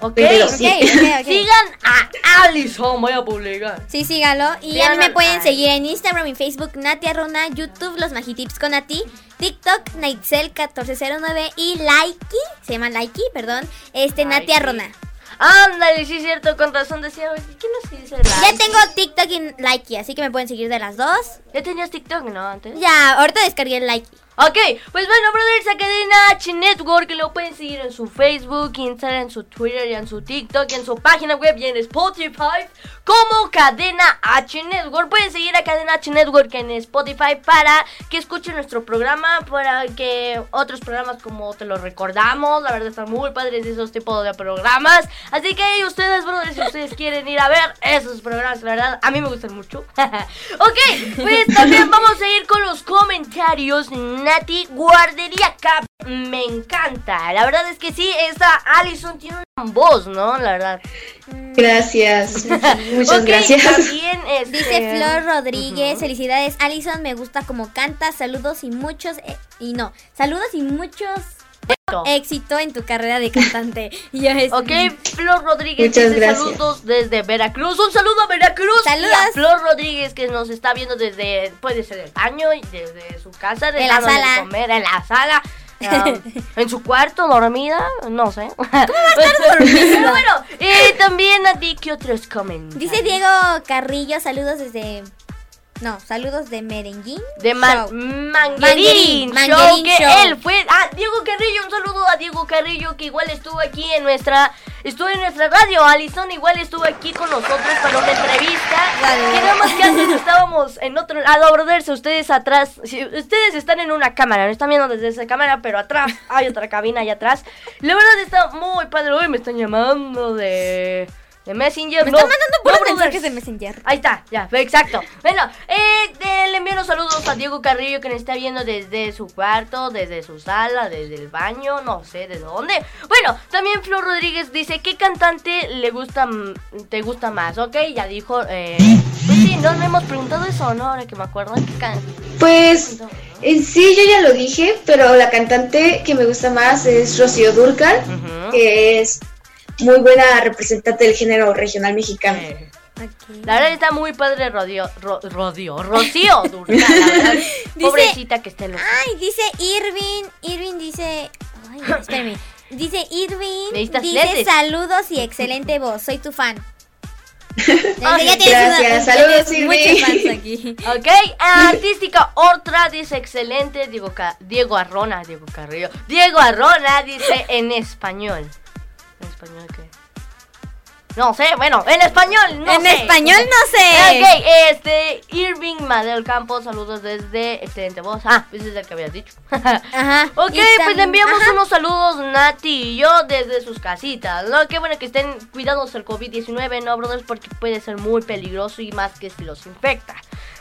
Ok, Pero Ok, sí. [LAUGHS] Sigan a Alison, voy a publicar. Sí, sígalo. Y Sí, a mí me pueden seguir en Instagram y Facebook, Natia Rona, YouTube, Los Magitips con Nati, TikTok, Naitzel1409 y Likey, se llama Likey, perdón, este, Natia Likey. Rona. Ándale, sí es cierto, con razón decía, ¿qué nos dice la Ya tengo TikTok y Likey, así que me pueden seguir de las dos. ¿Ya tenías TikTok, no, antes? Ya, ahorita descargué el Likey. Ok, pues bueno, brothers, a Cadena H Network lo pueden seguir en su Facebook, Instagram, en su Twitter y en su TikTok y en su página web y en Spotify como Cadena H Network. Pueden seguir a Cadena H Network en Spotify para que escuchen nuestro programa, para que otros programas como te lo recordamos, la verdad están muy padres esos tipos de programas. Así que ustedes, brothers, si ustedes quieren ir a ver esos programas, la verdad, a mí me gustan mucho. [LAUGHS] ok, pues también vamos a ir con los comentarios. Nati, guardería Cap, me encanta. La verdad es que sí, esta Allison tiene una voz, ¿no? La verdad. Gracias. [LAUGHS] Muchas gracias. También [LAUGHS] este, Dice Flor Rodríguez, felicidades Alison, me gusta como canta, saludos y muchos, eh, y no, saludos y muchos éxito en tu carrera de cantante. [LAUGHS] Yo es- Ok, Flor Rodríguez Muchas dice gracias. saludos desde Veracruz. Un saludo a Veracruz. Saludos. Y a Flor Rodríguez que nos está viendo desde, puede ser del baño, y desde su casa, De la sala. comer en la sala. Um, en su cuarto dormida, no sé. ¿Cómo va a estar [LAUGHS] dormida? bueno, y también a ti, ¿qué otros comentarios? Dice Diego Carrillo, saludos desde... No, saludos de Merenguín. De Man Show. Manguerín, Manguerín, Show, Manguerín que Show. él fue. Ah, Diego Carrillo, un saludo a Diego Carrillo que igual estuvo aquí en nuestra. Estuvo en nuestra radio. Alison igual estuvo aquí con nosotros para una entrevista. Que nada más que antes estábamos en otro lado, brothers. Ustedes atrás. si- ustedes están en una cámara, no están viendo desde esa cámara, pero atrás hay otra cabina allá atrás. La verdad está muy padre. Hoy me están llamando de. De Messenger. Me no, están mandando puros no, brothers. mensajes de Messenger. Ahí está, ya, exacto. Bueno, eh, eh, le envío unos saludos a Diego Carrillo que nos está viendo desde su cuarto, desde su sala, desde el baño, no sé de dónde. Bueno, también Flor Rodríguez dice, ¿qué cantante le gusta, te gusta más? Ok, ya dijo, eh, pues sí, no me hemos preguntado eso, ¿no? Ahora que me acuerdo. ¿qué can- Pues en sí yo ya lo dije, pero la cantante que me gusta más es Rocío Durcal, que es muy buena representante del género regional mexicano. La verdad está muy padre Rodio, Ro- Rodio, Rocío. [LAUGHS] Pobrecita que esté en los... Ay, dice Irving. Irving dice. Ay, espérame. Dice Irving. Necesitas Dice saludos y excelente voz. Soy tu fan. [LAUGHS] Ay, ya tienes una- gracias. Saludos, Irving. fans aquí. [LAUGHS] Ok, artística otra dice excelente Diego Diego Arrona, Diego Carrillo. Diego Arrona dice en español. ¿En español qué? No sé, bueno, en español, no en sé. español no sé. Ok, este, Irving Madel Campos, saludos desde Excelente Voz. Ah, pues es el que habías dicho. [LAUGHS] Ajá. Ok, pues le enviamos ajá. unos saludos Nati y yo desde sus casitas, ¿no? Qué bueno que estén cuidándose el COVID-19, ¿no, brothers? Porque puede ser muy peligroso y más que si los infecta.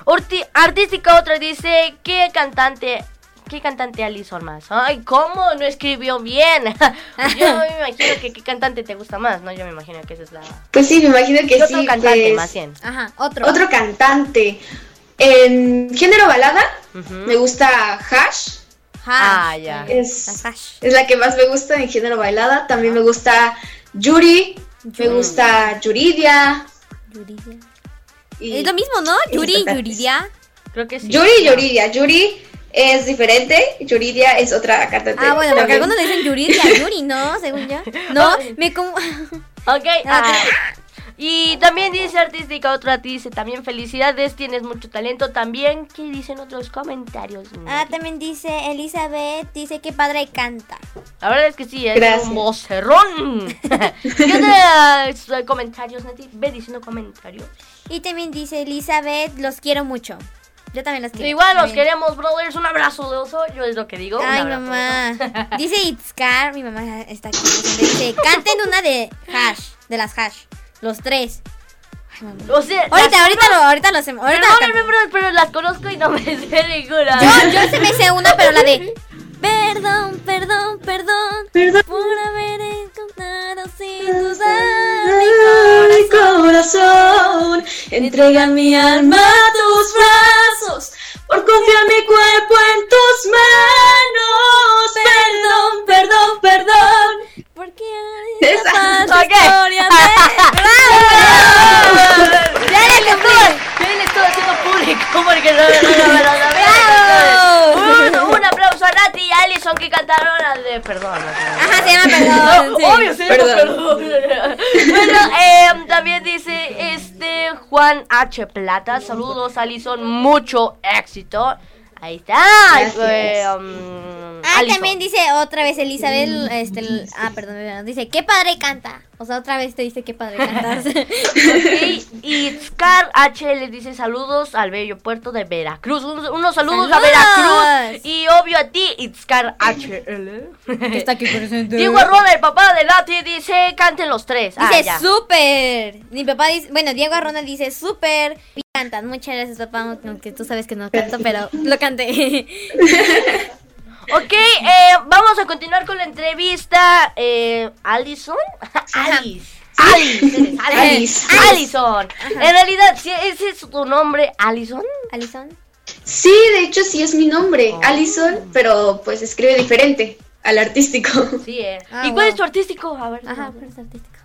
Orti- Artística otra dice, ¿qué cantante... ¿Qué cantante Alison más? Ay, ¿cómo? No escribió bien. [LAUGHS] Yo me imagino que qué cantante te gusta más, ¿no? Yo me imagino que esa es la... Pues sí, me imagino que ¿Qué otro sí. cantante pues, más bien? Ajá, otro. Otro cantante. En género balada, me gusta Hash. Ah, ya. Es, hash. es la que más me gusta en género balada. También me gusta Yuri. Me gusta Yuridia. Yuridia. y- Es lo mismo, ¿no? y Yuri, cantantes. Yuridia. Creo que sí. Yuri y Yuridia. Yuri es diferente. Yuridia es otra cantante. Ah, bueno, porque algunos le dicen Yuridia, Yuri, ¿no? Según yo. No, me como... Ok, [LAUGHS] Ah, ah, y también dice artística, otra dice también felicidades, tienes mucho talento. También, ¿qué dicen otros comentarios? Ah, también dice Elizabeth, dice que padre canta. La verdad es que sí, es Gracias. un vocerrón. [LAUGHS] ¿Qué otros eh, comentarios, Nati? Ve diciendo comentarios. Y también dice Elizabeth, los quiero mucho. Yo también los quiero. Igual los queremos, brothers. Un abrazo de oso, yo es lo que digo. Ay, mamá. [LAUGHS] Dice Itzcar, mi mamá está aquí. Dice, canten una de hash, de las hash. Los tres. Ay. O sea, Ahorita, ahorita lo, ahorita lo hacemos. Ahorita brothers, pero las conozco y no me sé ninguna. Yo, yo se me sé una, pero la de Perdón, perdón, perdón Perdón. Por haber encontrado sin dudar mi corazón corazón, entrega mi alma a tus brazos, por confiar mi cuerpo en tus manos. Perdón, perdón, perdón. Porque hay Esa. una falsa Ok. historia de... [LAUGHS] ¡Bravo! Ya le estuvo, ya le estuvo haciendo público porque no, no, no, no, Nati y a Alison que cantaron la de perdón. Ajá, se llama perdón. No, sí. Obvio, sí, Perdón. perdón. [LAUGHS] Bueno, eh, también dice este Juan H. Plata. Saludos, Alison. Mucho éxito. Ahí está. Um, Ah, Alison. también dice otra vez Elizabeth, este, el- ah, perdón, dice, qué padre canta. O sea, otra vez te dice qué padre cantas. [LAUGHS] [LAUGHS] Ok, Y Scar H le dice saludos al bello puerto de Veracruz. Un- unos saludos, a. Veracruz. Y obvio a ti, Itzcar HL. Está aquí presente. Diego Arrola, el papá de Nati, dice canten los tres. Ah, Dice ya. súper. Mi papá dice, bueno, Diego Arrona dice súper. Cantan. Muchas gracias, papá. Aunque tú sabes que no canto, pero lo canté. [LAUGHS] Ok, eh, vamos a continuar con la entrevista. Eh, ¿Alison? Alice. Alice, Alice. Alice. Alison. En realidad, ¿sí- ¿ese es tu nombre, Alison? Alison. Sí, de hecho sí es mi nombre, Alison, pero pues escribe diferente al artístico. Sí, eh. Ah, ¿Y cuál wow. es tu artístico? A ver. Ajá, pero es artístico.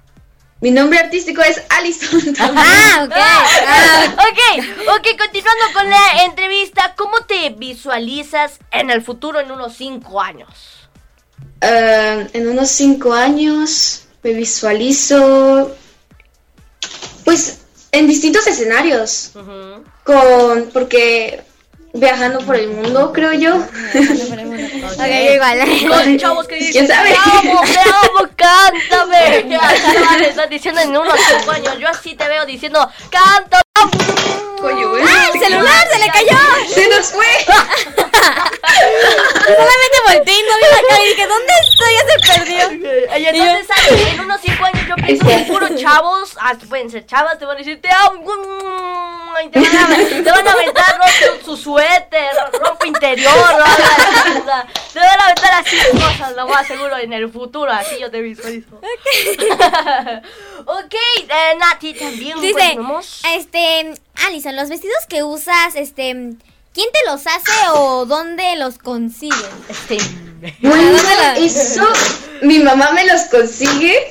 Mi nombre artístico es Alison. [LAUGHS] Ah, ok. [LAUGHS] Ah, ok, ok, continuando con la entrevista, ¿cómo te visualizas en el futuro en unos 5 años? Ah, en unos cinco años me visualizo, pues, en distintos escenarios, con, porque viajando por el mundo, creo yo. [LAUGHS] ok, igual. Con chavos que dicen, ¿Quién sabe? te amo, te amo, [LAUGHS] cántame. Ya, estás diciendo en unos 5 años, yo así te veo diciendo, cántame. Güey. ¡Ah, el celular se le cayó! ¡Se nos fue! [LAUGHS] Solamente volteé y no vi la cara y dije, ¿dónde estoy? Ya se perdió. Y entonces, ¿sabes? En unos 5 años yo pienso que puros chavos, hasta pueden ser chavas, te van a decir, te amo. Y te van a, te van a aventar ropa, su suéter, ropa interior, sea, Te van a aventar así cosas, lo más seguro, en el futuro, así yo te visualizo. [LAUGHS] ok, eh, Nati, también Dice, este, Alison, los vestidos que usas, este, ¿quién te los hace o dónde los consigues? Este, Bueno, ¿dónde la- eso mi mamá me los consigue.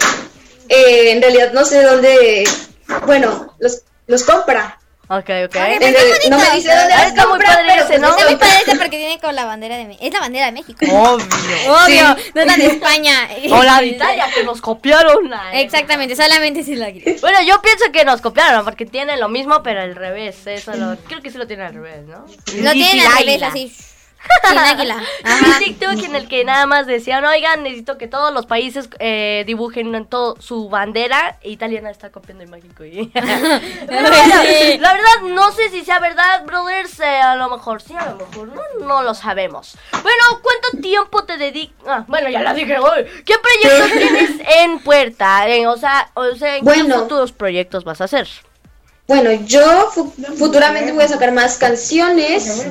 Eh, en realidad no sé dónde. Bueno, los, los compra. Ok, ok. Ay, En qué realidad- no me dice dónde Ah, está muy padre [LAUGHS] ese, ¿no? no Se sé me dónde- parece porque tiene con la bandera de México. Es la bandera de México. Obvio. Obvio, no la de [LAUGHS] España. O la de Italia, que nos copiaron. Ay. [LAUGHS] Exactamente, solamente si la Bueno, yo pienso que nos copiaron porque tienen lo mismo, pero al revés. Eso lo, creo que sí lo tienen al revés, ¿no? Lo tienen al revés, así. Sin águila. [LAUGHS] Ajá. Un TikTok en el que nada más decían, oigan, necesito que todos los países eh, dibujen en todo su bandera. Italiana está copiando el México. y- [LAUGHS] [LAUGHS] Pero bueno, Sí. la verdad, no sé si sea verdad, brothers. eh, a lo mejor sí, a lo mejor no, no lo sabemos. Bueno, ¿cuánto tiempo te dedicas? Ah, bueno, ya lo dije. uy. ¿Qué proyectos tienes en puerta? Eh, o sea, o sea, ¿qué Bueno. futuros proyectos vas a hacer? Bueno, yo fu- futuramente voy a sacar más canciones,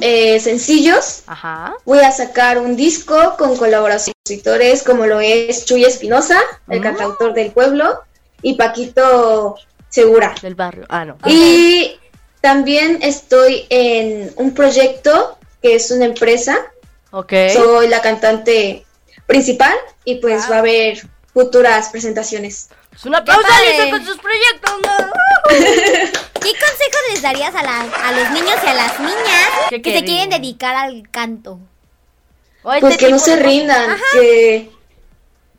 eh, sencillos. Ajá. Voy a sacar un disco con colaboraciones compositores como lo es Chuy Espinosa, el Mm. cantautor del pueblo, y Paquito Segura. Del barrio. Ah, no. Y también estoy en un proyecto que es una empresa. Ok. Soy la cantante principal y pues va a haber futuras presentaciones. Es un aplauso a padre. Lisa con sus proyectos. ¿Qué consejos les darías a, la- a los niños y a las niñas ¿Qué que se quieren dedicar al canto? O este Pues que no se de rindan, que,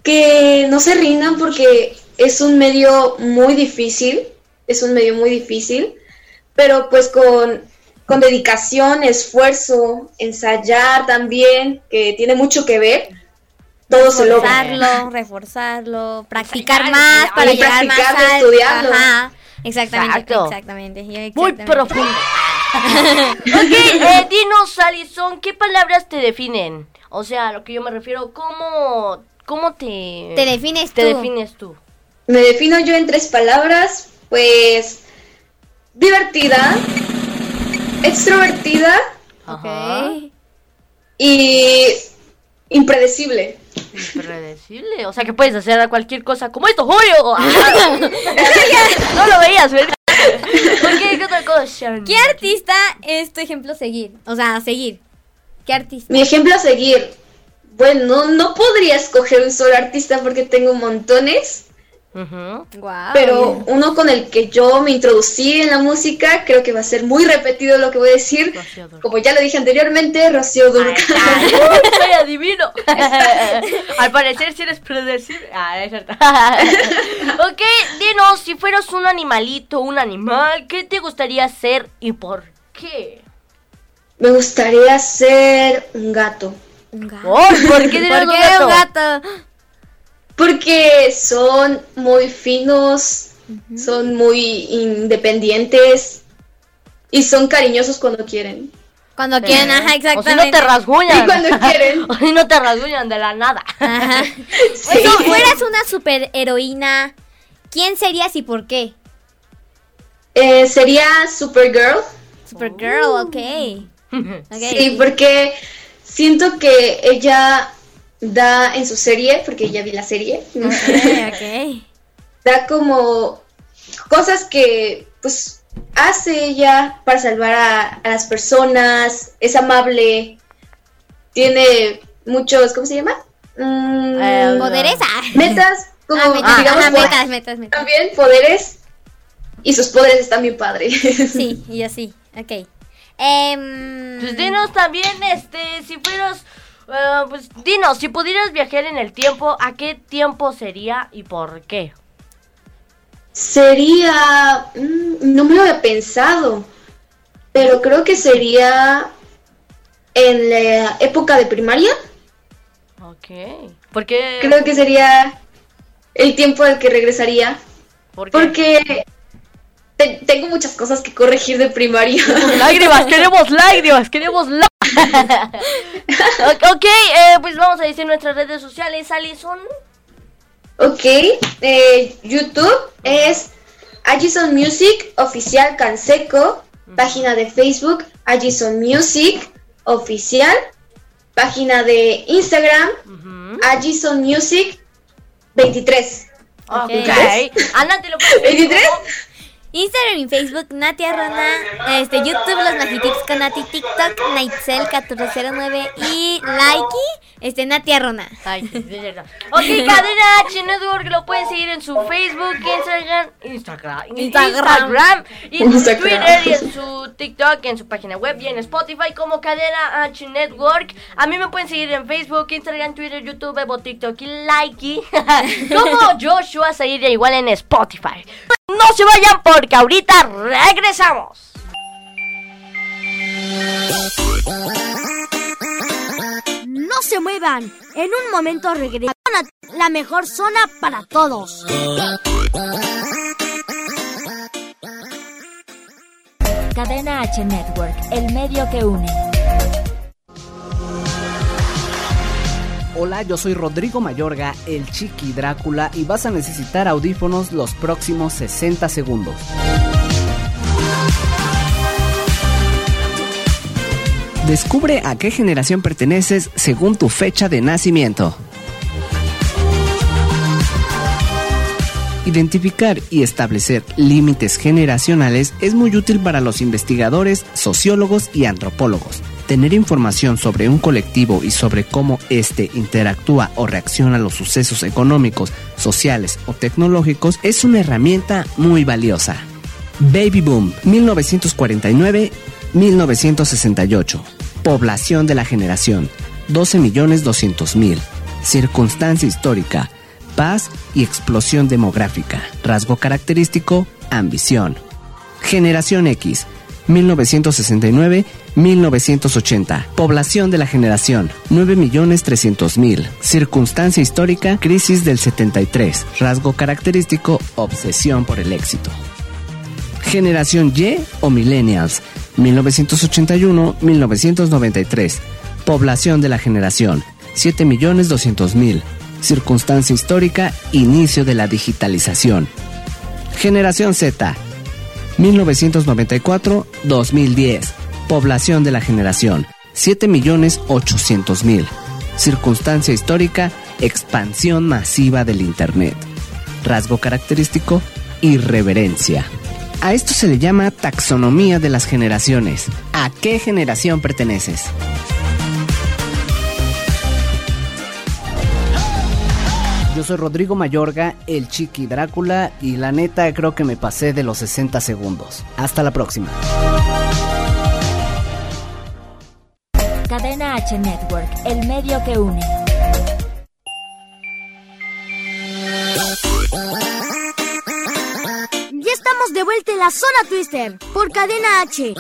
que no se rindan porque es un medio muy difícil, es un medio muy difícil, pero pues con, con dedicación, esfuerzo, ensayar también, que tiene mucho que ver, todo se logra. Reforzarlo, reforzarlo, practicar más para llegar más practicarlo, alto. estudiarlo. Ajá, exactamente, Exacto. exactamente. yo Muy exactamente. profundo. [LAUGHS] ok, eh, dinos, Alison, ¿qué palabras te definen? O sea, a lo que yo me refiero, ¿cómo, cómo te, Te defines te tú. defines tú? Me defino yo en tres palabras, pues divertida, extrovertida y impredecible. Impredecible. O sea, que puedes hacer cualquier cosa como esto, Julio. [LAUGHS] [LAUGHS] No lo veías, ¿verdad? ¿qué otra cosa? ¿Qué artista es tu ejemplo seguir? O sea, seguir. ¿Qué artista? Mi ejemplo a seguir. Bueno, no podría escoger un solo artista porque tengo montones, Pero uno con el que yo me introducí en la música, creo que va a ser muy repetido lo que voy a decir. Como ya lo dije anteriormente, Rocío Durcal. [LAUGHS] Soy adivino. [LAUGHS] Al parecer si eres predecible. Ah, es cierto. [LAUGHS] ok, dinos, si fueras un animalito, un animal, ¿qué te gustaría ser y por qué? Me gustaría ser un gato. Un gato. Oh, ¿Por qué ¿Por qué gato? un gato? Porque son muy finos, son muy independientes y son cariñosos cuando quieren. Cuando quieren, ajá, O si exactamente. no te rasguñan. Y [LAUGHS] cuando quieren. [LAUGHS] O si no te rasguñan de la nada. Ajá. [LAUGHS] Sí. Si fueras una superheroína, ¿quién serías y por qué? Eh, sería Supergirl. Supergirl, ok. Ok. Sí, porque siento que ella da en su serie, porque ya vi la serie, Ok, ok. [LAUGHS] da como cosas que pues hace ella para salvar a, a las personas, es amable, tiene muchos, ¿cómo se llama? Mm, Eh, Poderes. ah. metas, como Ah, metas, digamos, metas, metas, metas. también poderes y sus poderes están bien padres. Sí, [LAUGHS] y así, ok. Em, Pues dinos también, este, si fueras, eh, pues dinos, si pudieras viajar en el tiempo, ¿a qué tiempo sería y por qué? Sería, mm, no me lo había pensado, pero creo que sería en la época de primaria. Ok. ¿Por qué? Creo que sería el tiempo al que regresaría, ¿Por qué? porque te- tengo muchas cosas que corregir de primaria. lágrimas, queremos lágrimas, queremos lágrimas. [LAUGHS] ok, eh, pues vamos a decir nuestras redes sociales, Alison. ok, eh, YouTube es Agison Music Oficial Canseco, página de Facebook Agison Music Oficial página de Instagram, Agison Music 23. Ok. Ana, te lo puedes 23. Instagram y Facebook, Natia Rona. Este, YouTube, Los Magitips con Nati. TikTok, Nightcel1409. Y Likey, este, Natia Rona. Ay, de verdad. Ok, [LAUGHS] Cadena H Network lo pueden seguir en su Facebook, Instagram, Instagram, Instagram. Instagram, y en su Instagram. Twitter, y en su TikTok, en su página web y en Spotify como Cadena H Network. A mí me pueden seguir en Facebook, Instagram, Twitter, YouTube, Evo, TikTok y Likey. [LAUGHS] como Joshua Zairia, igual en Spotify. No se vayan porque ahorita regresamos. No se muevan. En un momento regresamos a la mejor zona para todos. Cadena H Network, el medio que une. Hola, yo soy Rodrigo Mayorga, el Chiqui Drácula, y vas a necesitar audífonos los próximos 60 segundos. Descubre a qué generación perteneces según tu fecha de nacimiento. Identificar y establecer límites generacionales es muy útil para los investigadores, sociólogos y antropólogos. Tener información sobre un colectivo y sobre cómo éste interactúa o reacciona a los sucesos económicos, sociales o tecnológicos es una herramienta muy valiosa. Baby Boom 1949-1968. Población de la generación 12.200.000. Circunstancia histórica paz y explosión demográfica. Rasgo característico, ambición. Generación X, 1969-1980. Población de la generación, 9.300.000. Circunstancia histórica, crisis del 73. Rasgo característico, obsesión por el éxito. Generación Y o Millennials, 1981-1993. Población de la generación, 7.200.000. Circunstancia histórica, inicio de la digitalización. Generación Z, 1994-2010. Población de la generación, 7.800.000. Circunstancia histórica, expansión masiva del Internet. Rasgo característico, irreverencia. A esto se le llama taxonomía de las generaciones. ¿A qué generación perteneces? Yo soy Rodrigo Mayorga, el Chiqui Drácula, y la neta creo que me pasé de los 60 segundos. Hasta la próxima. Cadena H Network, el medio que une. Estamos de vuelta en la zona Twister por Cadena H.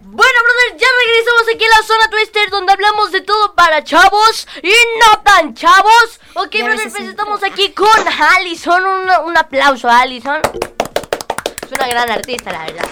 Bueno, brother, ya regresamos aquí a la zona Twister donde hablamos de todo para chavos y no tan chavos. Ok, Ya brother, pues estamos aquí con Allison. Un, un aplauso a Allison. Es una gran artista, la verdad.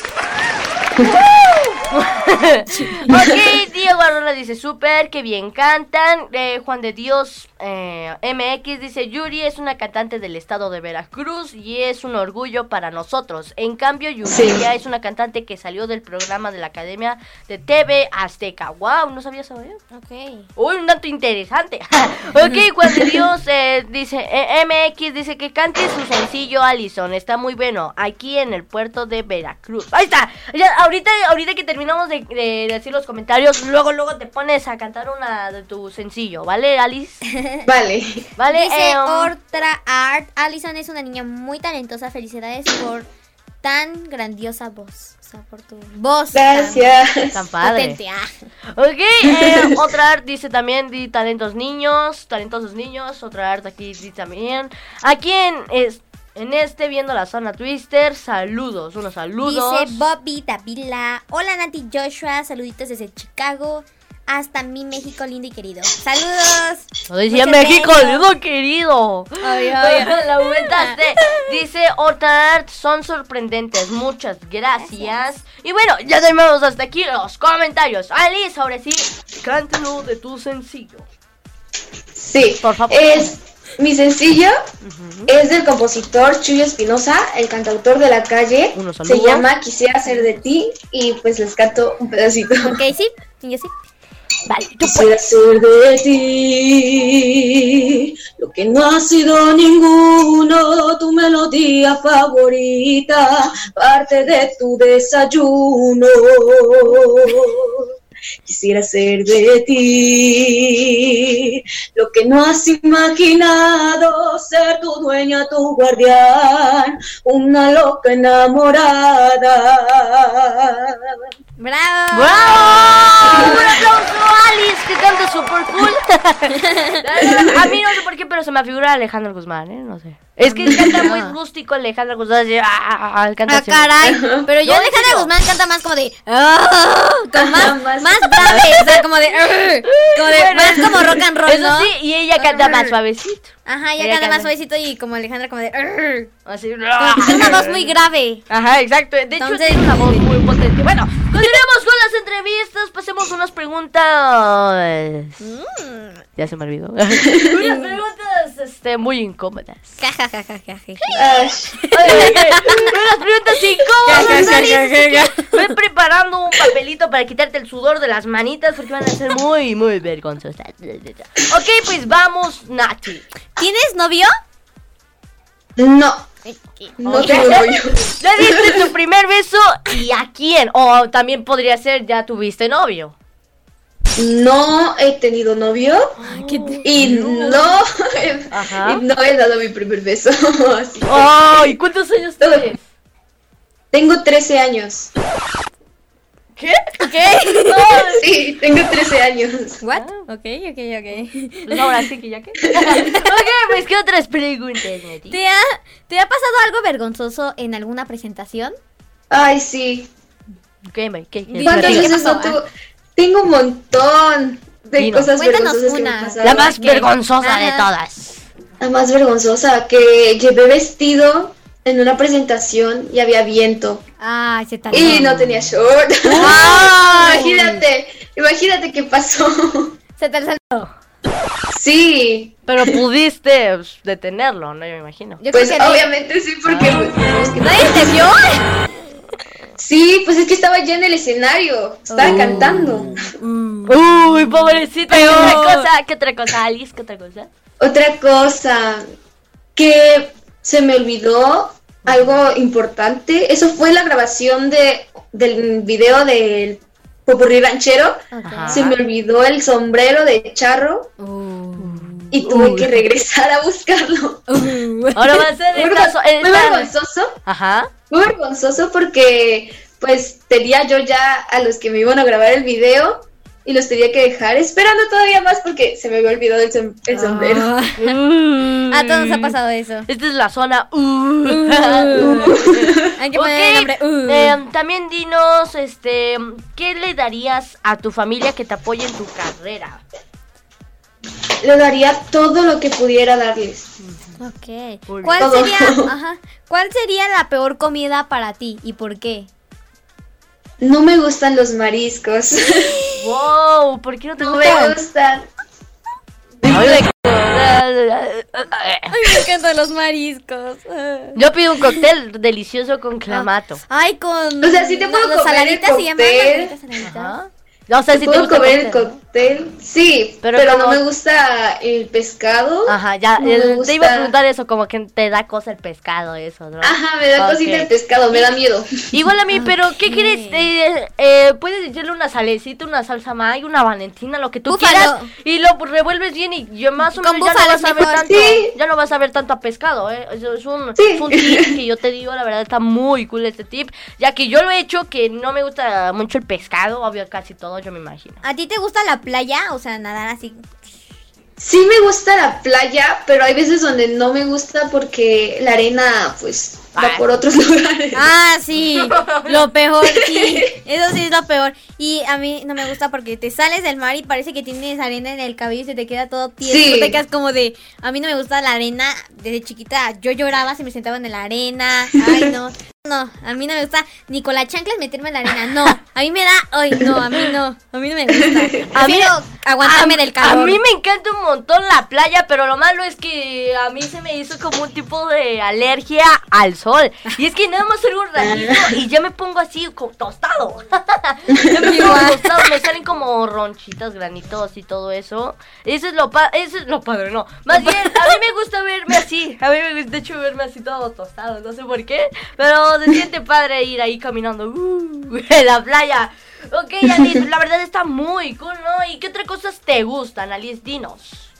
[LAUGHS] ok, Diego Arrola dice súper, que bien cantan. Eh, Juan de Dios eh, MX dice Yuri es una cantante del estado de Veracruz y es un orgullo para nosotros. En cambio, Yuri Sí. ya es una cantante que salió del programa de la Academia de TV Azteca. Wow, no sabía ¿eh? Ok. Uy, un dato interesante. [LAUGHS] ok, Juan de Dios eh, dice, eh, MX dice que cante su sencillo Allison. Está muy bueno. Aquí en el puerto de Veracruz. Ahí está. Ya, ahorita, ahorita que terminamos de, de decir los comentarios, luego, luego te pones a cantar una de tu sencillo, ¿vale, Alice? [LAUGHS] Vale. ¿Vale? Dice eh, um, Ortra Art. Alison es una niña muy talentosa. Felicidades por tan grandiosa voz. O sea, por tu voz. tan Gracias. Tan padre. potente. Ah. Ok, eh, [LAUGHS] otra art dice también di talentos niños, talentosos niños, otra art aquí dice también. Aquí en, es, en este viendo la zona Twister, saludos, unos saludos. Dice Bobby Davila. Hola Nati Joshua. Saluditos desde Chicago. Hasta mi México lindo y querido. Saludos. Lo decía Muchas México, lindo querido. Obvio, [LAUGHS] obvio. La aumentaste. [LAUGHS] Dice otra art, son sorprendentes. Muchas gracias. Y bueno, ya tenemos hasta aquí los comentarios. Ali, ahora sí, cántalo de tu sencillo. Sí. Por favor. Es mi sencillo es del compositor Chuyo Espinosa, el cantautor de la calle. Se llama Quisiera ser de ti y pues les canto un pedacito. Ok, sí, yo sí. Vale, tú Quisiera ser de ti lo que no ha sido ninguno, tu melodía favorita, parte de tu desayuno. Quisiera ser de ti lo que no has imaginado, ser tu dueña, tu guardián, una loca enamorada. ¡Bravo! ¡Bravo! Un aplauso a Alice que canta super cool. [LAUGHS] a mí no sé por qué, pero se me figura Alejandro Guzmán, ¿eh? No sé. Es que canta muy rústico Alejandro Guzmán. así, ah, ah, ah, canta Ah. Pero yo No, Alejandra. Guzmán canta más como de. "Ah", Con más, Más- más grave. O sea, [LAUGHS] como de. "Ah", Como de. Bueno, Más como rock and roll, Eso ¿no? sí, y ella canta más suavecito. Ajá, Ella canta más suavecito y como Alejandra como de. "Ah". Así. Como tiene una voz muy grave. Ajá, exacto. De hecho, Entonces- tiene una voz muy potente. Bueno, continuemos con entrevistas. Pasemos unas preguntas. Mm. Ya se me olvidó. [LAUGHS] unas preguntas este, muy incómodas. Ja, ja, ja, ja, ja, ja. Ay, Oye, unas preguntas incómodas. Voy preparando un papelito para quitarte el sudor de las manitas porque van a ser muy, muy vergonzosas. Ok, pues vamos, Nati. ¿Tienes novio? no, no tengo novio. Ya diste tu primer beso y a quién. O también podría ser ya tuviste novio. No he tenido novio y no, Ajá. y no he dado mi primer beso. [LAUGHS] así Ay, ¿cuántos años tienes? Tengo 13 años. ¿Qué? ¿Qué? [LAUGHS] Sí, tengo 13 años. ¿What? Ok, ok, ok. Pues ahora sí que ya que. [LAUGHS] ok, pues ¿qué otras preguntas, Nati? ¿Te ha, ¿Te ha pasado algo vergonzoso en alguna presentación? Ay, sí. ¿Qué, qué, qué- ¿Cuántas ¿qué veces pasó? no tuvo? Tengo un montón de Dinos. cosas Cuéntanos vergonzosas que me una. pasaron. La más ¿Qué? vergonzosa de todas. La más vergonzosa, que llevé vestido en una presentación y había viento. Ay, se. Y no tenía short. Ay. [LAUGHS] imagínate, imagínate qué pasó. Se te saltó. Sí, Pero pudiste pues, detenerlo, ¿no? Yo me imagino. Yo pues creo que nadie- obviamente sí, porque ¿Nadie te vio? sí, pues es que estaba ya en el escenario, estaba cantando. Uy, pobrecita. ¿Qué otra cosa? ¿Qué otra cosa, Alice? ¿Qué otra cosa? Otra cosa que se me olvidó algo importante, eso fue la grabación de del video del Popurrí Ranchero. Ajá. Se me olvidó el sombrero de charro y tuve que regresar a buscarlo. [LAUGHS] Ahora va a ser Muy el vergon- caso. el muy vergonzoso, Ajá. muy vergonzoso porque pues tenía yo ya a los que me iban a grabar el video y los tenía que dejar esperando todavía más porque se me había olvidado el, som- el sombrero. [LAUGHS] A todos nos ha pasado eso. Esta es la zona. Uh. [LAUGHS] Hay que Ok, poner el nombre. Uh. eh, también dinos, este, ¿qué le darías a tu familia que te apoye en tu carrera? Le daría todo lo que pudiera darles. Ok. ¿Cuál sería, [LAUGHS] ajá, ¿Cuál sería la peor comida para ti y por qué? No me gustan los mariscos. [LAUGHS] Wow, ¿por qué no te No me gustan? gustan. Ay, me encantan los mariscos. Yo pido un cóctel delicioso con clamato. Ay, con. O sea, sí te puedo las comer el saladitas se llaman cóctel. margaritas. O sea, te ¿Puedo comer el cóctel. Cóctel? Sí, Pero pero, como- no me gusta el pescado. Ajá, ya, No el- te iba a preguntar eso, como que te da cosa el pescado, eso, ¿no? Ajá, me da Ok. cosita el pescado, me da miedo. Igual a mí, pero [LAUGHS] ¿qué quieres? Eh, eh, puedes echarle una salecita, una salsa may, una valentina, lo que tú Búfalo. quieras y lo revuelves bien y yo más o Con menos ya no vas a ver tanto, Sí. ya no vas a ver tanto a pescado, ¿eh? Eso es un, Sí. es un tip que yo te digo, la verdad está muy cool este tip, ya que yo lo he hecho que no me gusta mucho el pescado, obvio casi todo, yo me imagino. ¿A ti te gusta la playa? O sea, nadar así. Sí me gusta la playa, pero hay veces donde no me gusta porque la arena, pues, va Ah. por otros [LAUGHS] lugares. Ah, sí. Lo peor, [LAUGHS] sí. Eso sí es lo peor. Y a mí no me gusta porque te sales del mar y parece que tienes arena en el cabello y se te queda todo tieso. Sí. Te quedas como de. A mí no me gusta la arena. Desde chiquita yo lloraba si me sentaba en la arena. Ay, no. No, a mí no me gusta ni con las chanclas meterme en la arena. No, a mí me da. Ay, no, a mí no. A mí no me gusta. [LAUGHS] A mí- aguantarme a, del calor. A mí me encanta un montón la playa, pero lo malo es que a mí se me hizo como un tipo de alergia al sol. Y es que nada más salgo un ratito [LAUGHS] y ya me pongo así tostado. [LAUGHS] ya me pongo tostado, me salen como ronchitas, granitos y todo eso. Eso es lo pa eso es lo padre, no. Más bien, a mí me gusta verme así. A mí me gusta de hecho verme así todo tostado, no sé por qué, pero se siente padre ir ahí caminando uh, [LAUGHS] en la playa. Ok, Alice, la verdad está muy cool, ¿no? ¿Y qué otras cosas te gustan, Alice? Dinos.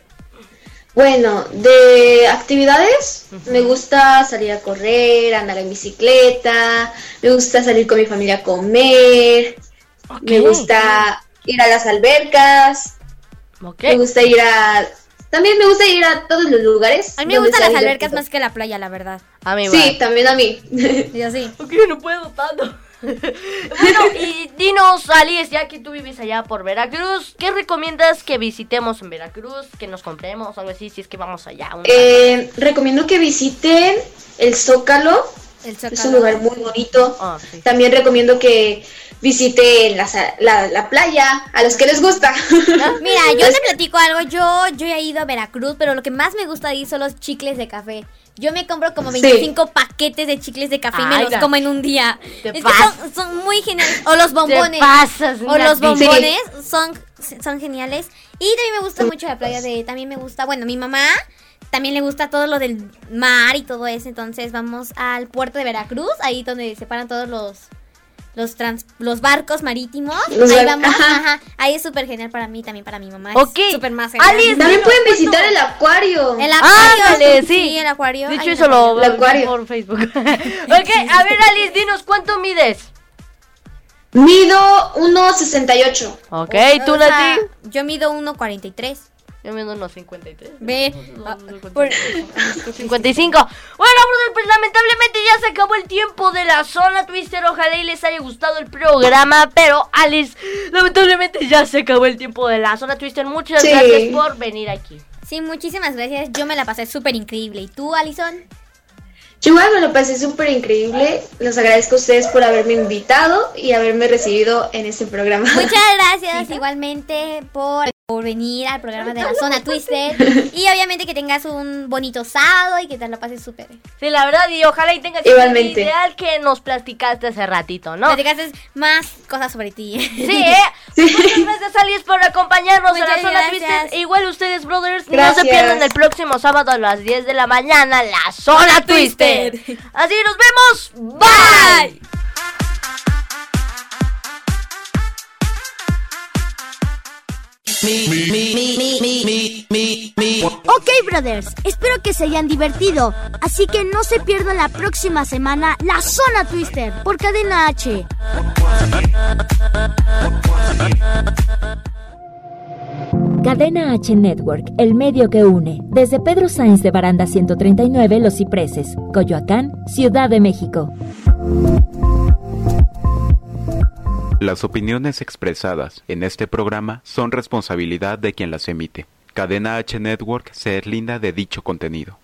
Bueno, de actividades, me gusta salir a correr, andar en bicicleta, me gusta salir con mi familia a comer, me gusta ir a las albercas, me gusta ir a... También me gusta ir a todos los lugares. A mí me gustan las albercas más que la playa, la verdad. A mí Sí, también a mí. [LAUGHS] Y así. Ok, no puedo tanto. [LAUGHS] bueno, y dinos, Alice, ya que tú vives allá por Veracruz, ¿qué recomiendas que visitemos en Veracruz? Que nos compremos o algo así, si es que vamos allá. Eh, recomiendo que visiten el Zócalo, El es un Zócalo. lugar muy bonito. Ah, sí. También recomiendo que visiten la, la, la playa, a los que les gusta. [LAUGHS] Mira, yo te platico algo. Yo, yo he ido a Veracruz, pero lo que más me gusta de ir son los chicles de café. Yo me compro como Sí. 25 paquetes de chicles de café y me los la- como en un día. Te es que son, son muy geniales. O los bombones. Te pasas, O los bombones son, son geniales. Y también me gusta mucho la playa de. También me gusta. Bueno, mi mamá también le gusta todo lo del mar y todo eso. Entonces vamos al puerto de Veracruz, ahí donde se paran todos los. Los, trans- los barcos marítimos. Los ahí bar- vamos. ajá. Ajá. Ahí es súper genial para mí, también para mi mamá. Ok. Es súper más genial. Alice, También pueden ¿cuánto- visitar el acuario. El acuario. Ándale, sí. el acuario. De hecho, eso lo El veo acuario. por Facebook. [LAUGHS] [LAUGHS] ok, a ver, Alice, dinos, ¿cuánto mides? Mido 1.68. Ok, ¿tú, Nati? Yo mido 1.43. Yo mido unos 53. Ve. No, ah, no, por- 55. Bueno, brother, pues lamentablemente ya se acabó el tiempo de la zona Twister. Ojalá y les haya gustado el programa. Pero, Alice, lamentablemente ya se acabó el tiempo de la zona Twister. Muchas Sí. gracias por venir aquí. Sí, muchísimas gracias. Yo me la pasé súper increíble. ¿Y tú, Alison? Yo igual me lo pasé súper increíble. Los agradezco a ustedes por haberme invitado y haberme recibido en este programa. Muchas [LAUGHS] gracias igualmente por, por venir al programa de la zona Twister. [LAUGHS] Y obviamente que tengas un bonito sábado y que te lo pases súper. Sí, la verdad, y ojalá y tengas Igualmente. el ideal que nos platicaste hace ratito, ¿no? Platicaste más cosas sobre ti. Sí, [LAUGHS] ¿eh? Muchas gracias, Alice, por acompañarnos en la Muchas zona gracias. Twister. Igual ustedes, brothers, no se pierdan el próximo sábado a las 10 de la mañana, la zona Twister. Así nos vemos. Bye. Ok, brothers, espero que se hayan divertido. Así que no se pierdan la próxima semana la Zona Twister por Cadena H. Cadena H Network, el medio que une. Desde Pedro Sainz de Baranda 139, Los Cipreses, Coyoacán, Ciudad de México. Las opiniones expresadas en este programa son responsabilidad de quien las emite. Cadena H Network se deslinda de dicho contenido.